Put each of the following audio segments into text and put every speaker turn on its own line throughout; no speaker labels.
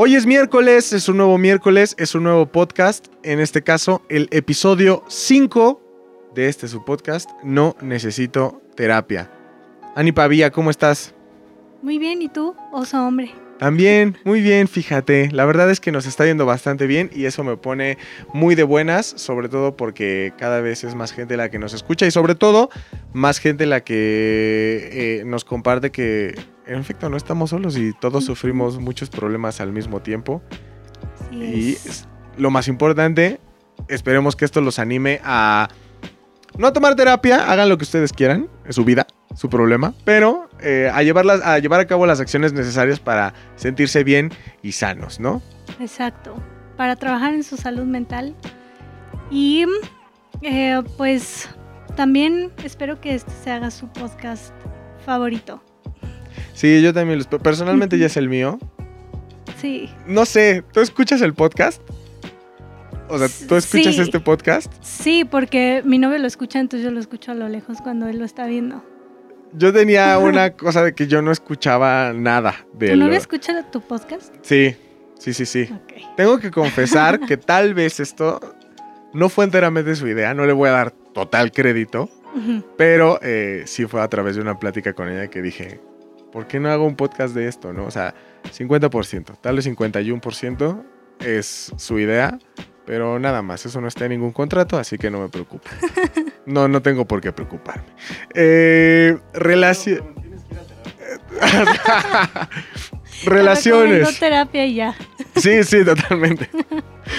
Hoy es miércoles, es un nuevo miércoles, es un nuevo podcast. En este caso, el episodio 5 de este su podcast, No Necesito Terapia. Ani Pavía, ¿cómo estás?
Muy bien, ¿y tú, oso hombre?
También, muy bien, fíjate. La verdad es que nos está yendo bastante bien y eso me pone muy de buenas, sobre todo porque cada vez es más gente la que nos escucha y sobre todo más gente la que eh, nos comparte que en efecto no estamos solos y todos sufrimos muchos problemas al mismo tiempo. Y lo más importante, esperemos que esto los anime a no tomar terapia, hagan lo que ustedes quieran, es su vida, su problema, pero eh, a, llevarlas, a llevar a cabo las acciones necesarias para sentirse bien y sanos, ¿no?
Exacto. Para trabajar en su salud mental. Y eh, pues también espero que este se haga su podcast favorito.
Sí, yo también, los- personalmente ya es el mío.
Sí,
No sé, ¿tú escuchas el podcast? O sea, ¿tú escuchas
Sí.
este podcast?
sí, porque mi novio lo escucha, entonces yo lo escucho a lo lejos cuando él lo está viendo.
Yo tenía una cosa de que yo no escuchaba nada de
¿Tu novio escucha tu podcast?
Sí, sí, sí, sí. Tengo que confesar que tal vez esto no fue enteramente su idea, no le voy a dar total crédito, pero eh, sí fue a través de una plática con ella que dije, ¿por qué no hago un podcast de esto? ¿no? O sea, 50%, tal vez 51% es su idea, pero nada más, eso no está en ningún contrato, así que no me preocupo. No, no tengo por qué preocuparme. Eh, relaci- Relaciones.
terapia y ya.
Sí, sí, totalmente.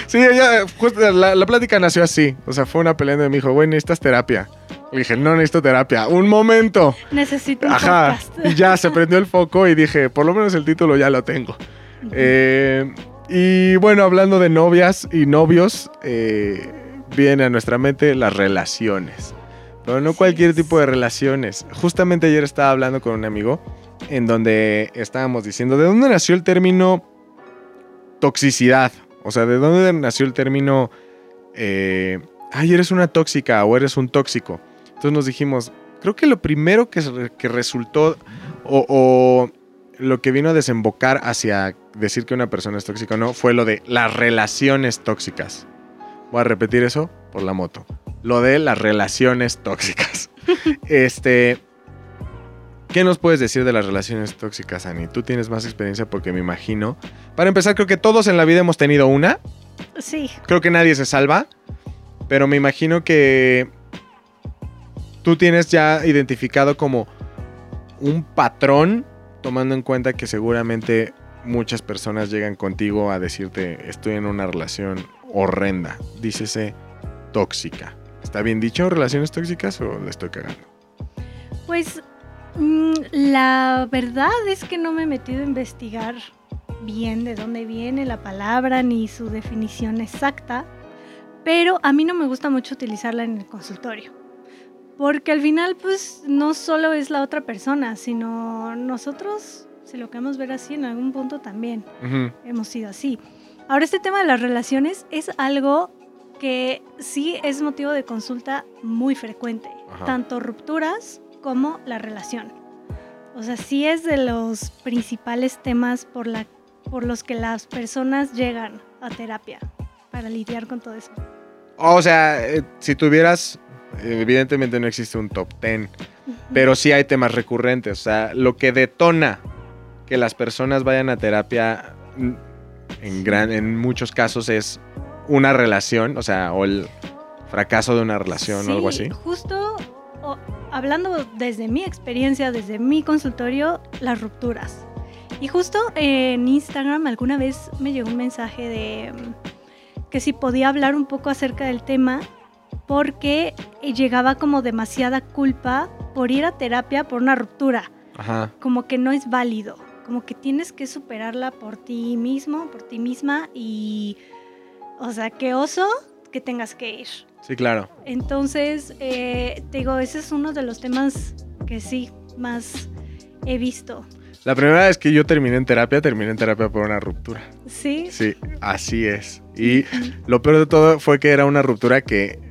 Sí, ella, justo la, la plática nació así. O sea, fue una pelea donde me dijo, güey, necesitas terapia. Le dije, no necesito terapia. Un momento.
Necesito un
Ajá.
podcast.
Y ya se prendió el foco y dije, por lo menos el título ya lo tengo. Eh, y bueno, hablando de novias y novios, eh, viene a nuestra mente las relaciones. Pero no cualquier tipo de relaciones. Justamente ayer estaba hablando con un amigo en donde estábamos diciendo, ¿de dónde nació el término toxicidad? O sea, ¿de dónde nació el término, eh, ay, eres una tóxica o eres un tóxico? Entonces nos dijimos, creo que lo primero que, resultó o, o lo que vino a desembocar hacia decir que una persona es tóxica o no fue lo de las relaciones tóxicas. Voy a repetir eso por la moto. Lo de las relaciones tóxicas. este. ¿Qué nos puedes decir de las relaciones tóxicas, Ani? Tú tienes más experiencia porque me imagino. Para empezar, creo que todos en la vida hemos tenido una.
Sí,
Creo que nadie se salva. Pero me imagino que tú tienes ya identificado como un patrón, tomando en cuenta que seguramente muchas personas llegan contigo a decirte, estoy en una relación horrenda. Dícese tóxica. ¿Está bien dicho relaciones tóxicas o le estoy cagando?
Pues mm, la verdad es que no me he metido a investigar bien de dónde viene la palabra ni su definición exacta, pero a mí no me gusta mucho utilizarla en el consultorio. Porque al final, pues, no solo es la otra persona, sino nosotros, si lo queremos ver así, en algún punto también
Ujú.
hemos sido así. Ahora, este tema de las relaciones es algo que sí es motivo de consulta muy frecuente,
Ajá.
tanto rupturas como la relación. O sea, sí es de los principales temas por, la, por los que las personas llegan a terapia para lidiar con todo eso.
O sea, eh, si tuvieras, evidentemente no existe un top 10, pero sí hay temas recurrentes. O sea, lo que detona que las personas vayan a terapia mm, en, gran, en muchos casos es una relación, o sea, o el fracaso de una relación o algo
Sí,
así.
Justo o- hablando desde mi experiencia, desde mi consultorio, las rupturas. Y justo en Instagram alguna vez me llegó un mensaje de mm, que si podía hablar un poco acerca del tema porque eh, llegaba como demasiada culpa por ir a terapia por una ruptura,
Ajá.
como que no es válido, como que tienes que superarla por ti mismo, por ti misma y, o sea, qué oso que tengas que ir.
Sí, claro.
Entonces, eh, te digo, ese es uno de los temas que sí más he visto.
La primera vez que yo terminé en terapia, terminé en terapia por una ruptura.
Sí,
Sí, así es. Y lo peor de todo fue que era una ruptura que,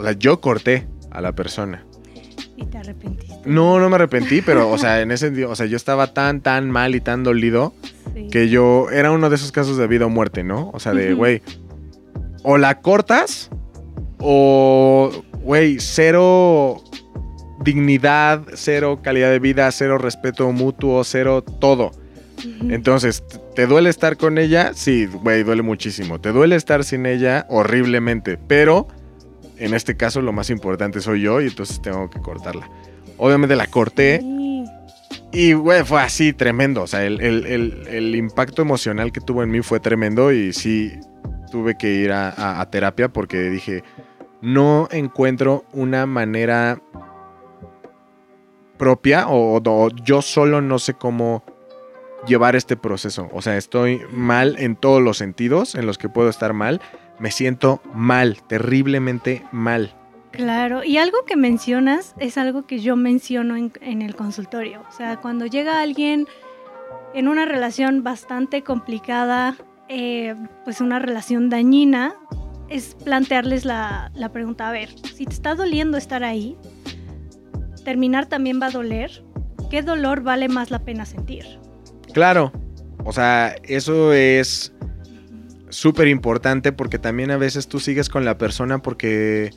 o sea, yo corté a la persona.
Y te arrepentiste.
No, no me arrepentí, pero, o sea, en ese sentido, o sea, yo estaba tan, tan mal y tan dolido
Sí.
que yo era uno de esos casos de vida o muerte, ¿no? O sea, de, güey, o la cortas o, güey, cero dignidad, cero calidad de vida, cero respeto mutuo, cero todo. Entonces, ¿te duele estar con ella? Sí, güey, duele muchísimo. ¿Te duele estar sin ella? Horriblemente. Pero, en este caso, lo más importante soy yo y entonces tengo que cortarla. Obviamente la corté. Y, fue así tremendo. O sea, el, impacto emocional que tuvo en mí fue tremendo y sí tuve que ir a, terapia porque dije, no encuentro una manera propia o yo solo no sé cómo llevar este proceso. O sea, estoy mal en todos los sentidos en los que puedo estar mal. Me siento mal, terriblemente mal.
Claro, y algo que mencionas es algo que yo menciono en, en el consultorio. O sea, cuando llega alguien en una relación bastante complicada, eh, pues una relación dañina, es plantearles la, la pregunta, a ver, si te está doliendo estar ahí, terminar también va a doler, ¿qué dolor vale más la pena sentir?
Claro, o sea, eso es súper importante porque también a veces tú sigues con la persona porque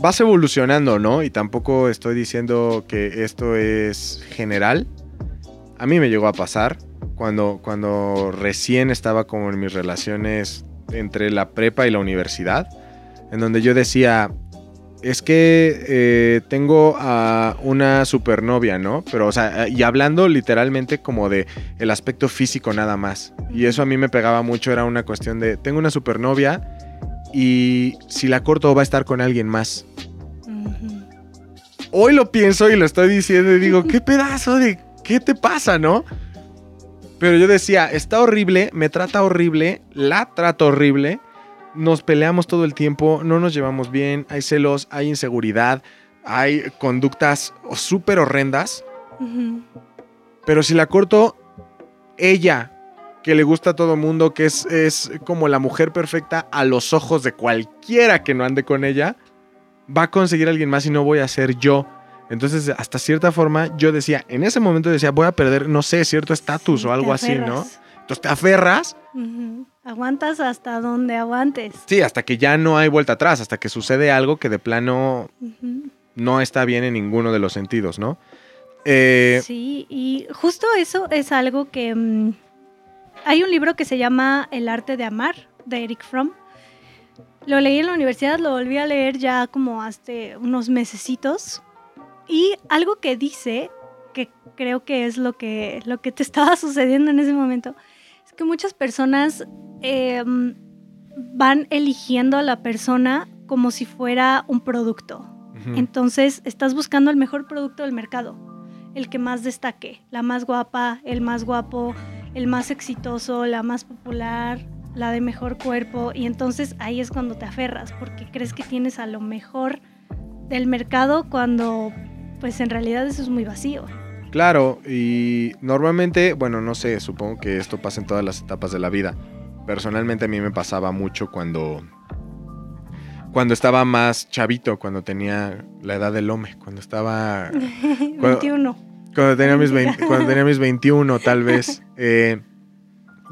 vas evolucionando, ¿no? Y tampoco estoy diciendo que esto es general. A mí me llegó a pasar cuando, cuando recién estaba como en mis relaciones entre la prepa y la universidad, en donde yo decía, es que eh, tengo a una supernovia, ¿no? Pero, o sea, y hablando literalmente como de el aspecto físico nada más. Y eso a mí me pegaba mucho, era una cuestión de, tengo una supernovia y si la corto va a estar con alguien más. Hoy lo pienso y lo estoy diciendo y digo, ¿qué pedazo de... ¿Qué te pasa, no? Pero yo decía, está horrible, me trata horrible, la trato horrible, nos peleamos todo el tiempo, no nos llevamos bien, hay celos, hay inseguridad, hay conductas súper horrendas. Pero si la corto, ella, que le gusta a todo mundo, que es, es como la mujer perfecta a los ojos de cualquiera que no ande con ella, va a conseguir a alguien más y no voy a ser yo. Entonces, hasta cierta forma, yo decía, en ese momento decía, voy a perder, no sé, cierto estatus
Sí,
o algo así, ¿no? Entonces te aferras.
Aguantas hasta donde aguantes.
sí, hasta que ya no hay vuelta atrás, hasta que sucede algo que de plano
Ujú.
no está bien en ninguno de los sentidos, ¿no? Eh,
Sí, y justo eso es algo que... mm, hay un libro que se llama El arte de amar, de Eric Fromm. Lo leí en la universidad, lo volví a leer ya como hace unos mesecitos. Y algo que dice, que creo que es lo que, lo que te estaba sucediendo en ese momento, que muchas personas eh, van eligiendo a la persona como si fuera un producto. Entonces estás buscando el mejor producto del mercado, el que más destaque, la más guapa, el más guapo, el más exitoso, la más popular, la de mejor cuerpo. Y entonces ahí es cuando te aferras, porque crees que tienes a lo mejor del mercado cuando pues en realidad eso es muy vacío.
Claro, y normalmente, bueno, no sé, supongo que esto pasa en todas las etapas de la vida. Personalmente a mí me pasaba mucho cuando cuando estaba más chavito, cuando tenía la edad del hombre, cuando estaba
21.
cuando tenía mis 20 cuando tenía mis 21 tal vez. Eh,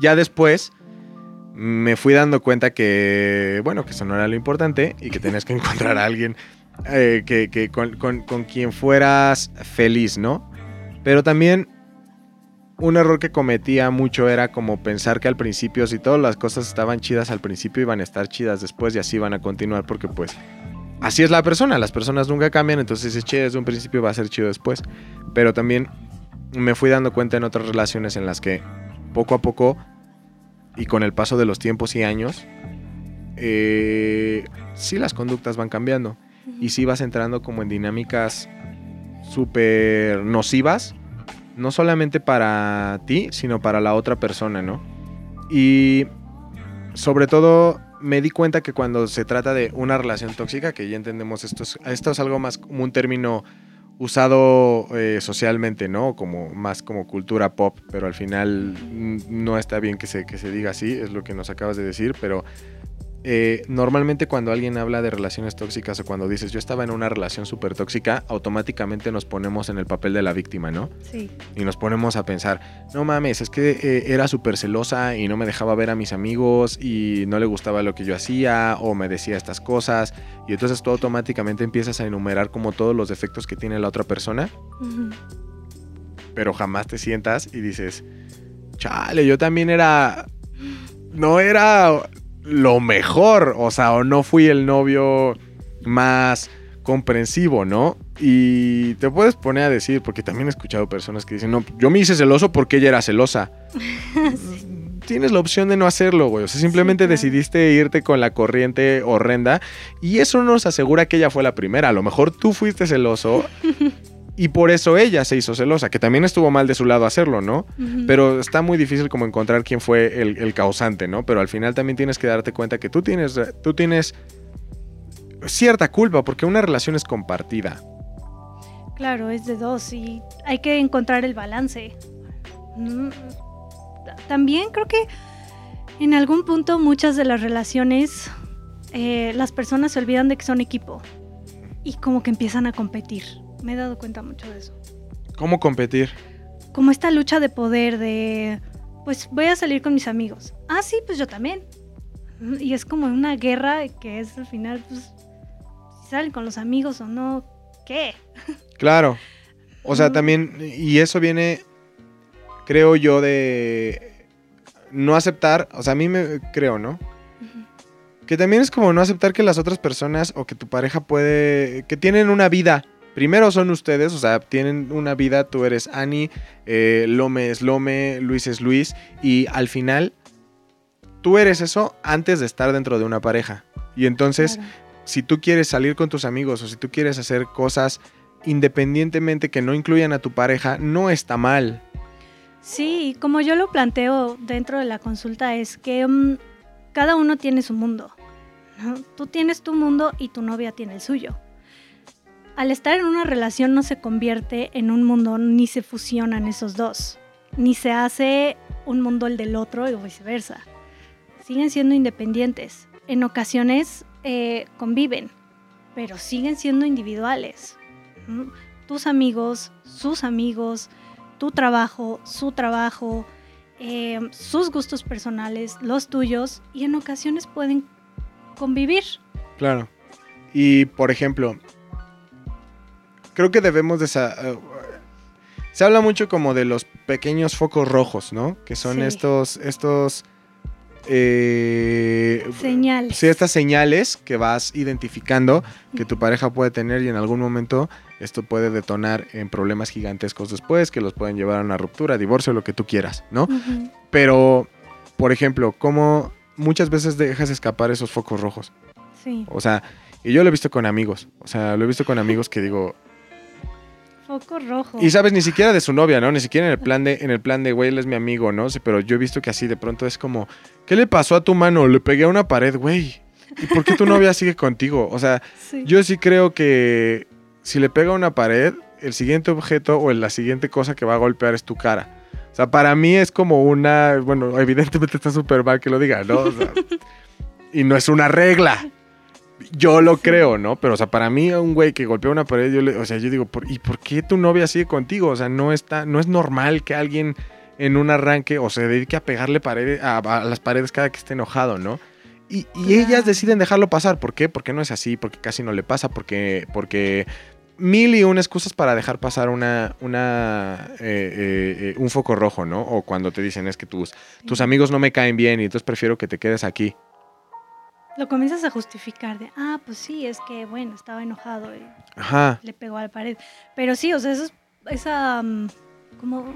ya después me fui dando cuenta que, bueno, que eso no era lo importante y que tenías que encontrar a alguien eh, que, que con, con- con quien fueras feliz, ¿no? Pero también un error que cometía mucho era como pensar que al principio, si todas las cosas estaban chidas al principio, iban a estar chidas después y así van a continuar porque pues así es la persona, las personas nunca cambian, entonces si es chido desde un principio va a ser chido después. Pero también me fui dando cuenta en otras relaciones en las que poco a poco y con el paso de los tiempos y años, eh, sí las conductas van cambiando. Y sí vas entrando como en dinámicas súper nocivas, no solamente para ti, sino para la otra persona, ¿no? Y sobre todo me di cuenta que cuando se trata de una relación tóxica, que ya entendemos esto es, esto es algo más como un término usado eh, socialmente, ¿no? Como más como cultura pop, pero al final no está bien que se, que se diga así, es lo que nos acabas de decir, pero eh, normalmente cuando alguien habla de relaciones tóxicas o cuando dices yo estaba en una relación súper tóxica, automáticamente nos ponemos en el papel de la víctima, ¿no?
Sí.
Y nos ponemos a pensar, no mames, es que eh, era súper celosa y no me dejaba ver a mis amigos y no le gustaba lo que yo hacía o me decía estas cosas. Y entonces tú automáticamente empiezas a enumerar como todos los defectos que tiene la otra persona,
Ujú.
pero jamás te sientas y dices, chale, yo también era... No era lo mejor, o sea, o no fui el novio más comprensivo, ¿no? Y te puedes poner a decir, porque también he escuchado personas que dicen, no, yo me hice celoso porque ella era celosa. Tienes la opción de no hacerlo, güey. O sea, simplemente
claro.
decidiste irte con la corriente horrenda y eso no nos asegura que ella fue la primera. A lo mejor tú fuiste celoso y por eso ella se hizo celosa, que también estuvo mal de su lado hacerlo, ¿no? Pero está muy difícil como encontrar quién fue el, el causante, ¿no? Pero al final también tienes que darte cuenta que tú tienes, tú tienes cierta culpa porque una relación es compartida.
Claro, es de dos y hay que encontrar el balance. Mm, También creo que en algún punto muchas de las relaciones eh, las personas se olvidan de que son equipo y como que empiezan a competir. Me he dado cuenta mucho de eso.
¿Cómo competir?
Como esta lucha de poder de, pues voy a salir con mis amigos. Ah, sí, pues yo también. Y es como una guerra que es al final, pues, si salen con los amigos o no, ¿qué?
Claro. O sea, también, y eso viene, creo yo, de no aceptar, o sea, a mí me creo, ¿no? Que también es como no aceptar que las otras personas o que tu pareja puede, que tienen una vida. Primero son ustedes, o sea, tienen una vida, tú eres Ani, eh, Lome es Lome, Luis es Luis, y al final tú eres eso antes de estar dentro de una pareja. Y entonces,
Claro.
si tú quieres salir con tus amigos o si tú quieres hacer cosas independientemente que no incluyan a tu pareja, no está mal.
Sí, como yo lo planteo dentro de la consulta es que mm, cada uno tiene su mundo. ¿no? Tú tienes tu mundo y tu novia tiene el suyo. Al estar en una relación no se convierte en un mundo ni se fusionan esos dos, ni se hace un mundo el del otro y viceversa. Siguen siendo independientes. En ocasiones eh, conviven, pero siguen siendo individuales. Tus amigos, sus amigos, tu trabajo, su trabajo, eh, sus gustos personales, los tuyos, y en ocasiones pueden convivir.
Claro. Y por ejemplo, creo que debemos de... eh, se habla mucho como de los pequeños focos rojos, ¿no? Que son
Sí.
estos... estos eh,
Señales.
Sí, estas señales que vas identificando que tu pareja puede tener y en algún momento esto puede detonar en problemas gigantescos después que los pueden llevar a una ruptura, divorcio, lo que tú quieras, ¿no? Pero, por ejemplo, como muchas veces dejas escapar esos focos rojos.
Sí,
O sea, y yo lo he visto con amigos. O sea, lo he visto con amigos que digo.
Foco rojo.
Y sabes, ni siquiera de su novia, ¿no? Ni siquiera en el plan de, en el plan de, güey, él es mi amigo, ¿no? Sí, pero yo he visto que así de pronto es como, ¿qué le pasó a tu mano? Le pegué a una pared, güey. ¿Y por qué tu novia sigue contigo? O sea,
Sí.
yo sí creo que si le pega a una pared, el siguiente objeto o la siguiente cosa que va a golpear es tu cara. O sea, para mí es como una. Bueno, evidentemente está súper mal que lo diga, ¿no? O sea, y no es una regla. Yo lo creo, ¿no? Pero, o sea, para mí, un güey que golpea una pared, yo le, o sea, yo digo, ¿por- ¿y por qué tu novia sigue contigo? O sea, no está, no es normal que alguien en un arranque o se dedique a pegarle paredes, a, a las paredes cada que esté enojado, ¿no? Y, ellas deciden dejarlo pasar. ¿Por qué? Porque no es así, porque casi no le pasa, porque, porque mil y una excusas para dejar pasar una, una, eh, eh, eh, un foco rojo, ¿no? O cuando te dicen es que tus, tus amigos no me caen bien y entonces prefiero que te quedes aquí.
Lo comienzas a justificar de, ah, pues sí, es que, bueno, estaba enojado y
Ajá.
le pegó a la pared. Pero sí, o sea, eso es, esa, mm, como,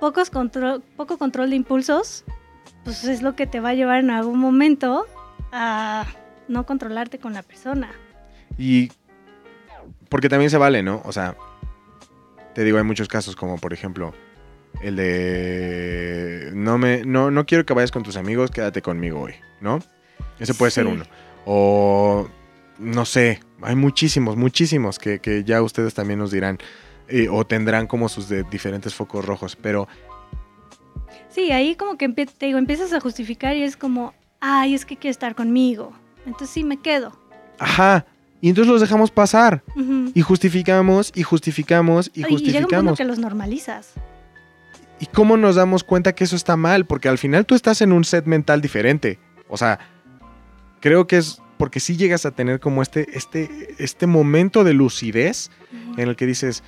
pocos control, poco control de impulsos, pues es lo que te va a llevar en algún momento a no controlarte con la persona.
Y porque también se vale, ¿no? O sea, te digo, hay muchos casos como por ejemplo el de no me no, no quiero que vayas con tus amigos, quédate conmigo hoy, ¿no? Ese puede ser uno. O no sé, hay muchísimos, muchísimos que, que ya ustedes también nos dirán eh, o tendrán como sus de diferentes focos rojos, pero
Sí, ahí como que te digo, empiezas a justificar y es como, ay, es que quiere estar conmigo. Entonces sí me quedo.
Ajá. Y entonces los dejamos pasar. Y justificamos, y justificamos, y
Y llega un punto
justificamos.
que los normalizas.
¿Y cómo nos damos cuenta que eso está mal? Porque al final tú estás en un set mental diferente. O sea, creo que es porque sí llegas a tener como este, este, este momento de lucidez en el que dices,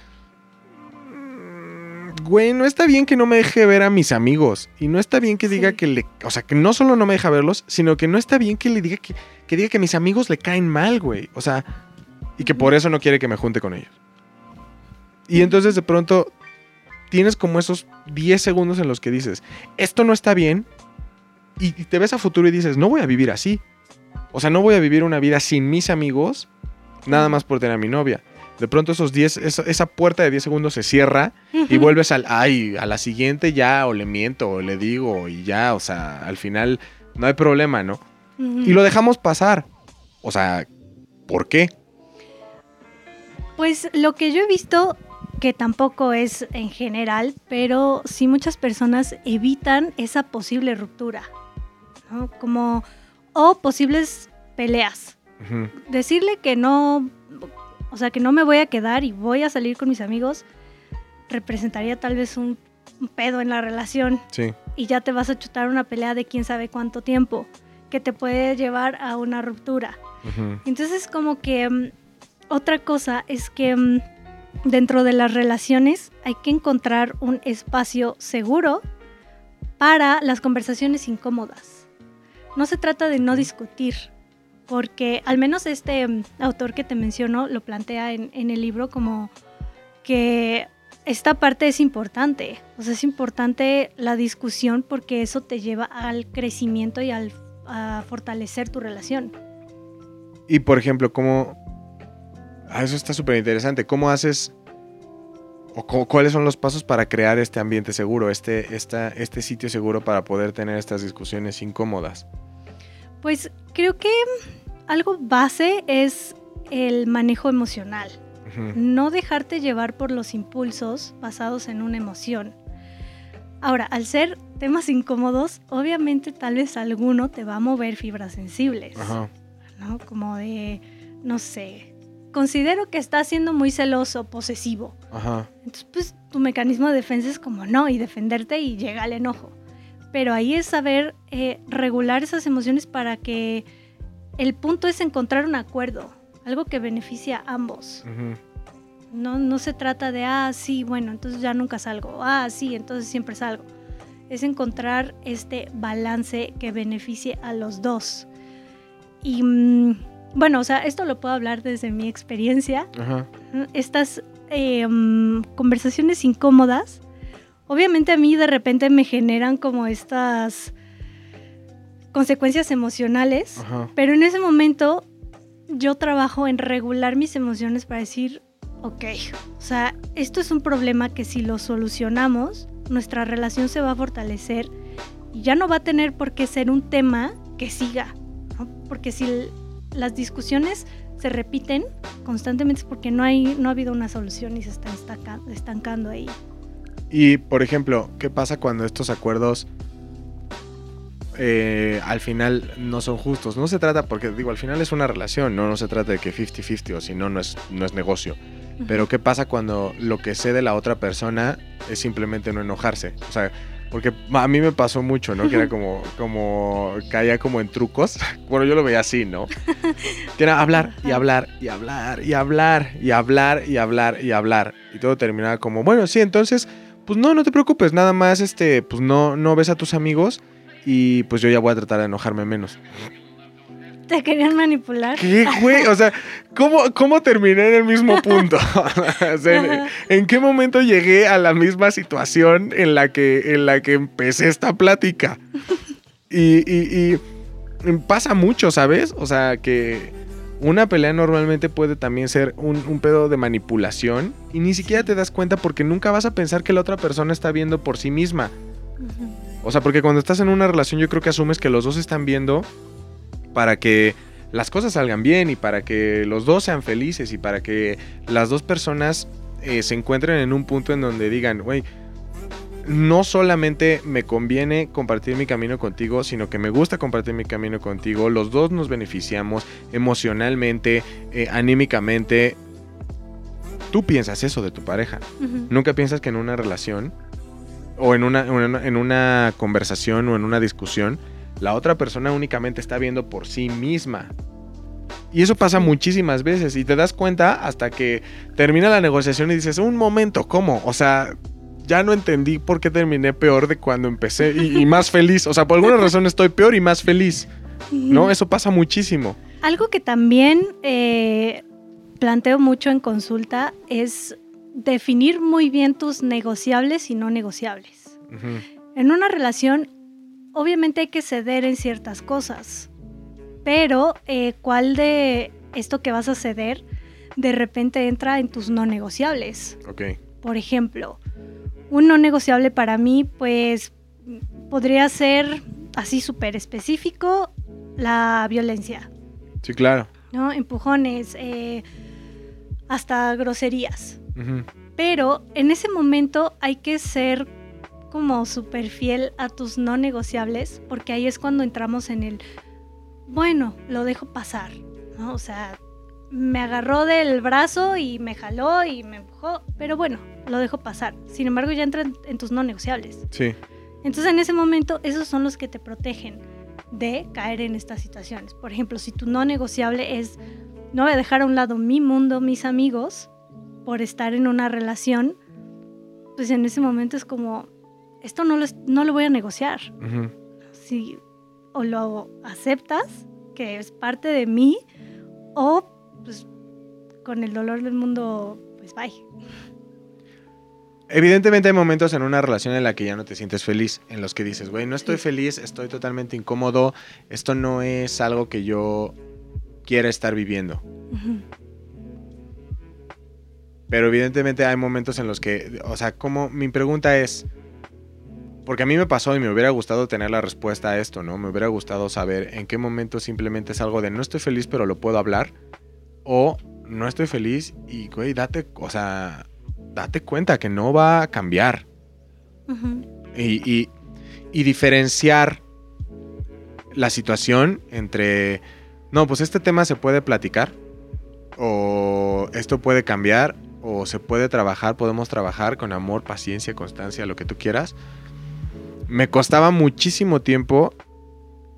"Mm, güey, no está bien que no me deje ver a mis amigos. Y no está bien que diga
Sí.
que le... O sea, que no solo no me deja verlos, sino que no está bien que le diga que, que diga que mis amigos le caen mal, güey. O sea, y que por eso no quiere que me junte con ellos. Y entonces de pronto tienes como esos 10 segundos en los que dices, esto no está bien. Y y te ves a futuro y dices, no voy a vivir así. O sea, no voy a vivir una vida sin mis amigos, nada más por tener a mi novia. De pronto esos 10, esa, puerta de 10 segundos se cierra y vuelves al, ay, a la siguiente ya, o le miento, o le digo, y ya, o sea, al final no hay problema, ¿no? Y lo dejamos pasar. O sea, ¿por qué?
Pues lo que yo he visto, que tampoco es en general, pero sí muchas personas evitan esa posible ruptura, ¿no? Como, o posibles peleas. Decirle que no, o sea, que no me voy a quedar y voy a salir con mis amigos, representaría tal vez un, un pedo en la relación
Sí.
y ya te vas a chutar una pelea de quién sabe cuánto tiempo, que te puede llevar a una ruptura. Entonces como que mm, otra cosa es que mm, dentro de las relaciones hay que encontrar un espacio seguro para las conversaciones incómodas. No se trata de no discutir, porque al menos este mm, autor que te menciono lo plantea en, en el libro como que esta parte es importante. O sea, es importante la discusión porque eso te lleva al crecimiento y al, a fortalecer tu relación.
Y por ejemplo, ¿cómo... Ah, eso está súper interesante. ¿Cómo haces... o cuáles son los pasos para crear este ambiente seguro, este, esta, este sitio seguro para poder tener estas discusiones incómodas?
Pues creo que algo base es el manejo emocional. No dejarte llevar por los impulsos basados en una emoción. Ahora, al ser temas incómodos, obviamente tal vez alguno te va a mover fibras sensibles,
Ajá.
¿no? Como de, no sé, considero que estás siendo muy celoso, posesivo.
Ajá.
Entonces, pues tu mecanismo de defensa es como no y defenderte y llega al enojo. Pero ahí es saber eh, regular esas emociones para que el punto es encontrar un acuerdo, algo que beneficie a ambos.
ujú.
No, no se trata de, ah, sí, bueno, entonces ya nunca salgo, ah, sí, entonces siempre salgo. Es encontrar este balance que beneficie a los dos. Y mm, bueno, o sea, esto lo puedo hablar desde mi experiencia
Ajá.
estas eh, mm, conversaciones incómodas, obviamente a mí de repente me generan como estas consecuencias emocionales,
Ajá.
pero en ese momento yo trabajo en regular mis emociones para decir, ok, o sea, esto es un problema que si lo solucionamos, nuestra relación se va a fortalecer y ya no va a tener por qué ser un tema que siga, ¿no? porque si las discusiones se repiten constantemente porque no, hay, no ha habido una solución y se está estancando ahí.
Y, por ejemplo, ¿qué pasa cuando estos acuerdos eh, al final no son justos? No se trata, porque digo, al final es una relación, no, no se trata de que 50-50 o si no, no es, no es negocio. Pero ¿qué pasa cuando lo que sé de la otra persona es simplemente no enojarse? O sea, porque a mí me pasó mucho, ¿no? Que era como, como, caía como en trucos. Bueno, yo lo veía así, ¿no? Que era hablar y hablar y hablar y hablar y hablar y hablar y hablar. Y todo terminaba como, bueno, sí, entonces, pues no, no te preocupes, nada más, este, pues no, no ves a tus amigos y pues yo ya voy a tratar de enojarme menos.
Te querían manipular.
¿Qué, güey? O sea, ¿cómo, cómo terminé en el mismo punto? O sea, ¿en, qué momento llegué a la misma situación en la que, en la que empecé esta plática? Y, y- y pasa mucho, ¿sabes? O sea, que una pelea normalmente puede también ser un, un pedo de manipulación y ni siquiera te das cuenta porque nunca vas a pensar que la otra persona está viendo por sí misma. O sea, porque cuando estás en una relación yo creo que asumes que los dos están viendo para que las cosas salgan bien y para que los dos sean felices y para que las dos personas eh, se encuentren en un punto en donde digan, güey, no solamente me conviene compartir mi camino contigo, sino que me gusta compartir mi camino contigo. Los dos nos beneficiamos emocionalmente, eh, anímicamente. Tú piensas eso de tu pareja. Nunca piensas que en una relación o en una, una- en una conversación o en una discusión, la otra persona únicamente está viendo por sí misma. Y eso pasa muchísimas veces y te das cuenta hasta que termina la negociación y dices, un momento, ¿cómo? O sea, ya no entendí por qué terminé peor de cuando empecé y, y más feliz. O sea, por alguna razón estoy peor y más feliz. ¿No? Eso pasa muchísimo.
Algo que también eh, planteo mucho en consulta es definir muy bien tus negociables y no negociables. En una relación, obviamente hay que ceder en ciertas cosas, pero eh, ¿cuál de esto que vas a ceder de repente entra en tus no negociables?
Ok.
Por ejemplo, un no negociable para mí, pues podría ser así súper específico, la violencia,
Sí, claro.
¿no? Empujones, eh, hasta groserías. Pero en ese momento hay que ser como súper fiel a tus no negociables, porque ahí es cuando entramos en el, bueno, lo dejo pasar, ¿no? O sea, me agarró del brazo y me jaló y me empujó, pero bueno, lo dejo pasar. Sin embargo, ya entra en, en tus no negociables.
Sí.
Entonces, en ese momento, esos son los que te protegen de caer en estas situaciones. Por ejemplo, si tu no negociable es, no voy a dejar a un lado mi mundo, mis amigos, por estar en una relación, pues en ese momento es como, esto no lo, no lo voy a negociar. Si o lo aceptas, que es parte de mí, o pues con el dolor del mundo, pues bye.
Evidentemente hay momentos en una relación en la que ya no te sientes feliz, en los que dices, güey, no estoy feliz, estoy totalmente incómodo, esto no es algo que yo quiera estar viviendo. Pero evidentemente hay momentos en los que, o sea, como mi pregunta es, porque a mí me pasó y me hubiera gustado tener la respuesta a esto, ¿no? Me hubiera gustado saber en qué momento simplemente es algo de no estoy feliz pero lo puedo hablar, o no estoy feliz y, güey, date, o sea, date cuenta que no va a cambiar.
Ujú.
y, y- y diferenciar la situación entre, no, pues este tema se puede platicar, o esto puede cambiar, o se puede trabajar, podemos trabajar con amor, paciencia, constancia, lo que tú quieras. Me costaba muchísimo tiempo,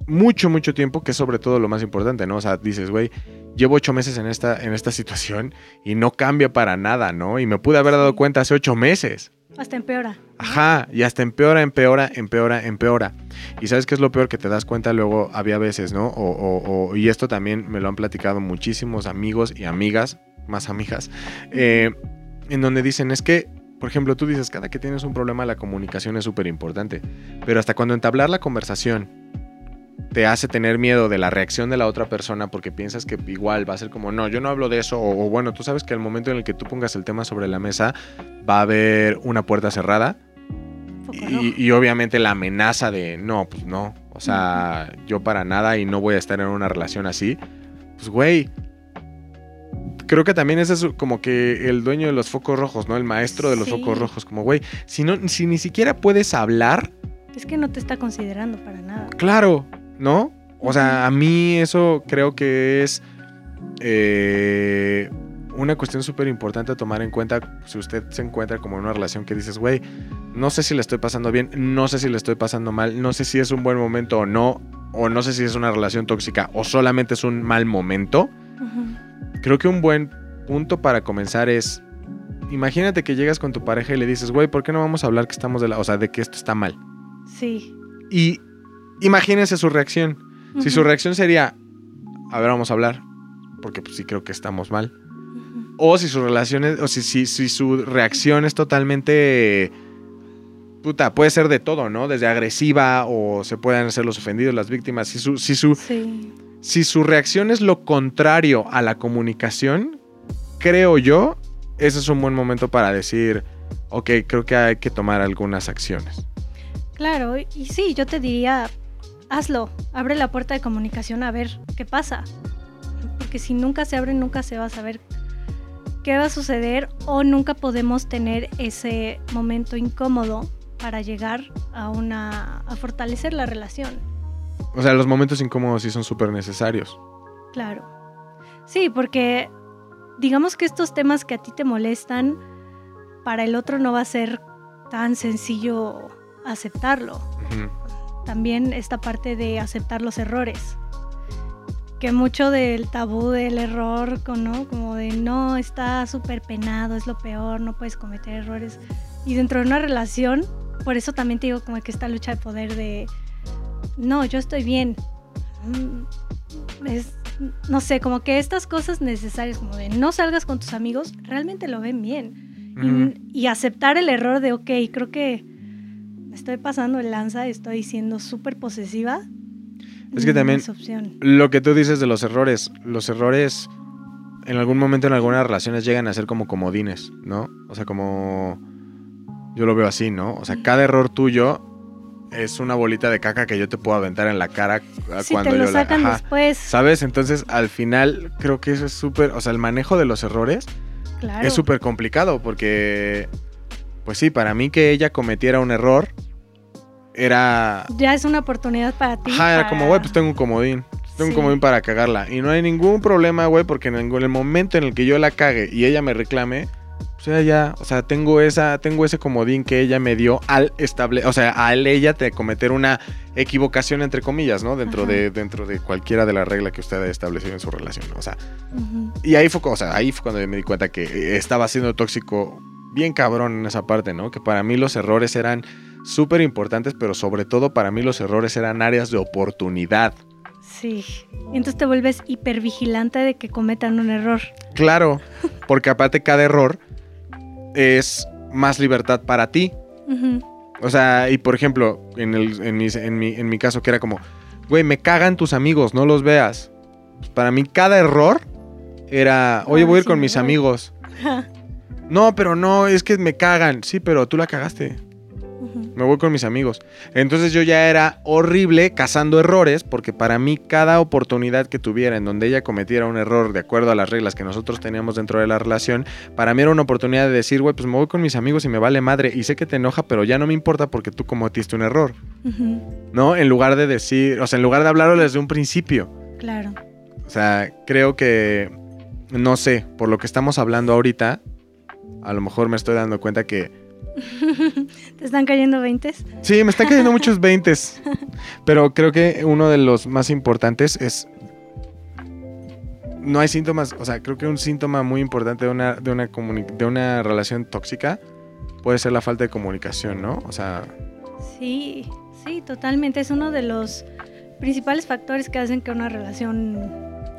mucho, mucho tiempo, que es sobre todo lo más importante, ¿no? O sea, dices, güey, llevo ocho meses en esta, en esta situación y no cambia para nada, ¿no? Y me pude haber dado cuenta hace ocho meses.
Hasta empeora.
Ajá, y hasta empeora, empeora, empeora, empeora. Y sabes qué es lo peor que te das cuenta luego había veces, ¿no? O, o- o- y esto también me lo han platicado muchísimos amigos y amigas, más amigas, eh, en donde dicen, es que, por ejemplo, tú dices, cada que tienes un problema la comunicación es súper importante, pero hasta cuando entablar la conversación te hace tener miedo de la reacción de la otra persona porque piensas que igual va a ser como, no, yo no hablo de eso, o, o bueno, tú sabes que al momento en el que tú pongas el tema sobre la mesa va a haber una puerta cerrada y, y obviamente la amenaza de, no, pues no, o sea, yo para nada y no voy a estar en una relación así, pues güey. Creo que también ese es como que el dueño de los focos rojos, ¿no? El maestro de los
Sí.
focos rojos, como güey, si no si ni siquiera puedes hablar,
Es que no te está considerando para nada.
Claro, ¿no? O sea, a mí eso creo que es eh, una cuestión súper importante a tomar en cuenta si usted se encuentra como en una relación que dices, güey, no sé si le estoy pasando bien, no sé si le estoy pasando mal, no sé si es un buen momento o no, o no sé si es una relación tóxica o solamente es un mal momento.
Ujú.
Creo que un buen punto para comenzar es, imagínate que llegas con tu pareja y le dices, güey, ¿por qué no vamos a hablar que estamos de la, o sea, de que esto está mal?
Sí.
Y imagínense su reacción. Si su reacción sería, a ver, vamos a hablar, porque pues sí creo que estamos mal. O si su relación es, o si, si, si su reacción es totalmente, puta, puede ser de todo, ¿no? Desde agresiva o se pueden ser los ofendidos, las víctimas. Si su, si su,
Sí.
Si su reacción es lo contrario a la comunicación, creo yo, ese es un buen momento para decir, ok, creo que hay que tomar algunas acciones.
Claro, y sí, yo te diría, hazlo, abre la puerta de comunicación a ver qué pasa. Porque si nunca se abre, nunca se va a saber qué va a suceder o nunca podemos tener ese momento incómodo para llegar a una a fortalecer la relación.
O sea, los momentos incómodos sí son súper necesarios.
Claro. Sí, porque digamos que estos temas que a ti te molestan, para el otro no va a ser tan sencillo aceptarlo.
Ujú.
También esta parte de aceptar los errores. Que mucho del tabú del error, ¿no? Como de no, está súper penado, es lo peor, no puedes cometer errores. Y dentro de una relación, por eso también te digo como que esta lucha de poder de no, yo estoy bien. Mm, Es, no sé, como que estas cosas necesarias, como de no salgas con tus amigos, realmente lo ven bien. Y- aceptar el error de, ok, creo que me estoy pasando el lanza, estoy siendo súper posesiva.
Es que
mm,
también-. Lo que tú dices de los errores, los errores en algún momento en algunas relaciones llegan a ser como comodines, ¿no? O sea, como yo lo veo así, ¿no? O sea, cada error tuyo es una bolita de caca que yo te puedo aventar en la cara a
Si
cuando
te lo
yo la-
sacan
ajá.
después,
¿Sabes? Entonces, al final, creo que eso es súper. O sea, el manejo de los errores
claro.
es súper complicado porque. Pues sí, para mí que ella cometiera un error era.
Ya es una oportunidad para ti.
Ajá, era
para-
como, güey, pues tengo un comodín. Tengo
Sí.
un comodín para cagarla. Y no hay ningún problema, güey, porque en el momento en el que yo la cague y ella me reclame, pues ella ya, o sea, tengo esa, tengo ese comodín que ella me dio al estable, o sea, al ella de cometer una equivocación entre comillas, ¿no? Dentro
Ajá.
de, dentro de cualquiera de las reglas que usted haya establecido en su relación. O sea, y ahí fue, o sea, ahí fue cuando me di cuenta que eh, estaba siendo tóxico bien cabrón en esa parte, ¿no? Que para mí los errores eran súper importantes, pero sobre todo para mí los errores eran áreas de oportunidad.
Sí. Entonces te vuelves hipervigilante de que cometan un error.
Claro, porque aparte cada error es más libertad para ti. O sea, y por ejemplo, en, el, en, mis- en mi, en mi caso que era como, güey, me cagan tus amigos, no los veas. Pues para mí cada error era, oye, voy a ir con mis amigos. No, pero no, es que me cagan. Sí, pero tú la cagaste. Me voy con mis amigos. Entonces yo ya era horrible cazando errores porque para mí cada oportunidad que tuviera en donde ella cometiera un error de acuerdo a las reglas que nosotros teníamos dentro de la relación, para mí era una oportunidad de decir, güey, pues me voy con mis amigos y me vale madre y sé que te enoja, pero ya no me importa porque tú cometiste un error. ¿no? En lugar de decir, o sea, en lugar de hablarlo desde un principio.
Claro.
O sea, creo que, no sé, por lo que estamos hablando ahorita, a lo mejor me estoy dando cuenta que
¿Te están cayendo veintes?
Sí, me están cayendo muchos veintes. Pero creo que uno de los más importantes es. No hay síntomas. O sea, creo que un síntoma muy importante de una, de una, de una relación tóxica puede ser la falta de comunicación, ¿no? O sea,
Sí, sí, totalmente. Es uno de los principales factores que hacen que una relación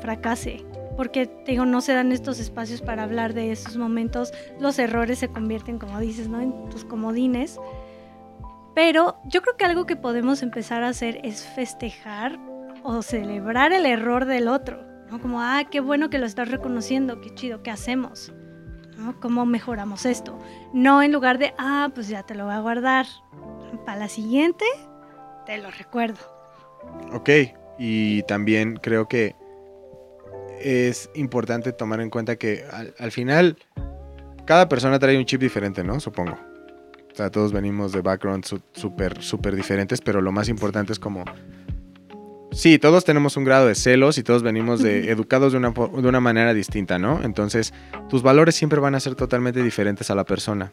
fracase. Porque, no se dan estos espacios para hablar de esos momentos. Los errores se convierten, como dices, ¿no? En tus comodines. Pero yo creo que algo que podemos empezar a hacer es festejar o celebrar el error del otro. ¿no? Como, ah, qué bueno que lo estás reconociendo, qué chido, ¿qué hacemos? ¿Cómo mejoramos esto? No en lugar de, ah, pues ya te lo voy a guardar. Para la siguiente, te lo recuerdo.
ok. Y también creo que es importante tomar en cuenta que al, al final cada persona trae un chip diferente, ¿no? Supongo. O sea, todos venimos de backgrounds súper, súper diferentes, pero lo más importante es como... Sí, todos tenemos un grado de celos y todos venimos de educados de una, de una manera distinta, ¿no? Entonces, tus valores siempre van a ser totalmente diferentes a la persona.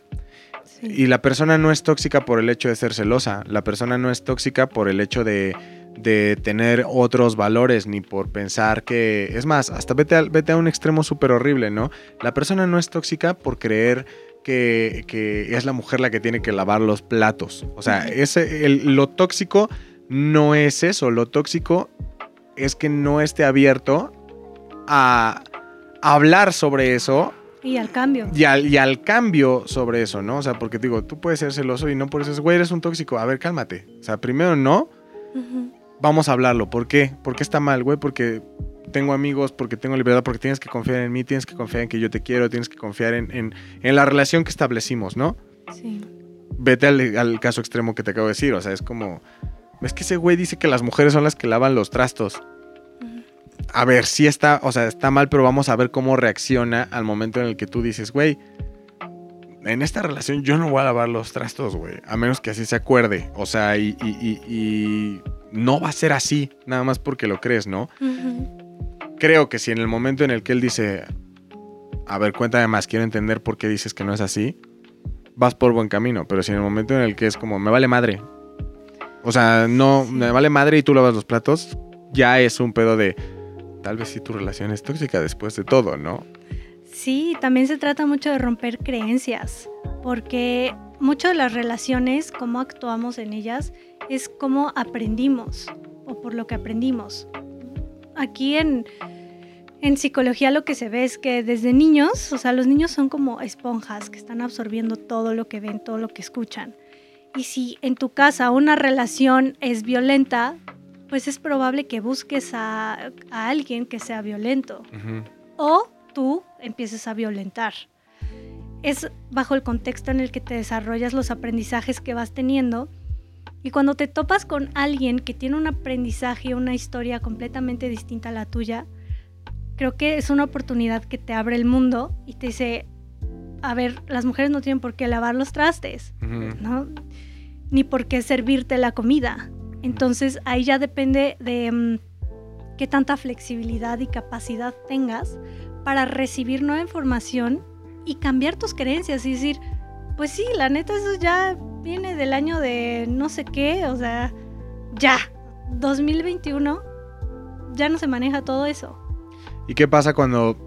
Sí.
Y la persona no es tóxica por el hecho de ser celosa. La persona no es tóxica por el hecho de, de tener otros valores, ni por pensar que... Es más, hasta vete a, vete a un extremo súper horrible, ¿no? La persona no es tóxica por creer que, que es la mujer la que tiene que lavar los platos. O sea, ese, el- lo tóxico no es eso. Lo tóxico es que no esté abierto a hablar sobre eso
Y al cambio.
y al, y al cambio sobre eso, ¿no? O sea, porque digo, tú puedes ser celoso y no por eso es, güey, eres un tóxico. A ver, cálmate. O sea, primero no,
Ujú.
Vamos a hablarlo. ¿Por qué? ¿Por qué está mal, güey? Porque tengo amigos, porque tengo libertad, porque tienes que confiar en mí, tienes que confiar en que yo te quiero, tienes que confiar en, en- en la relación que establecimos, ¿no?
Sí.
Vete al, al caso extremo que te acabo de decir. O sea, es como, es que ese güey dice que las mujeres son las que lavan los trastos. A ver, sí está, o sea, está mal, pero vamos a ver cómo reacciona al momento en el que tú dices, güey, en esta relación yo no voy a lavar los trastos, güey. A menos que así se acuerde. O sea, y, y- y- y no va a ser así, nada más porque lo crees, ¿no? Creo que si en el momento en el que él dice, a ver, cuéntame más, quiero entender por qué dices que no es así, vas por buen camino. Pero si en el momento en el que es como, me vale madre. O sea, no,
Sí.
me vale madre y tú lavas los platos, ya es un pedo de, tal vez sí tu relación es tóxica después de todo, ¿no?
Sí, también se trata mucho de romper creencias, porque mucho de las relaciones, cómo actuamos en ellas, es cómo aprendimos o por lo que aprendimos. Aquí en, en psicología lo que se ve es que desde niños, o sea, los niños son como esponjas que están absorbiendo todo lo que ven, todo lo que escuchan. Y si en tu casa una relación es violenta, pues es probable que busques a, a alguien que sea violento o tú empieces a violentar. Es bajo el contexto en el que te desarrollas los aprendizajes que vas teniendo y cuando te topas con alguien que tiene un aprendizaje, una historia completamente distinta a la tuya, creo que es una oportunidad que te abre el mundo y te dice, a ver, las mujeres no tienen por qué lavar los trastes. ¿no? Ni por qué servirte la comida. Entonces ahí ya depende de mm, qué tanta flexibilidad y capacidad tengas para recibir nueva información y cambiar tus creencias y decir, pues sí, la neta eso ya viene del año de no sé qué, o sea, ya, 2021, ya no se maneja todo eso.
¿Y qué pasa cuando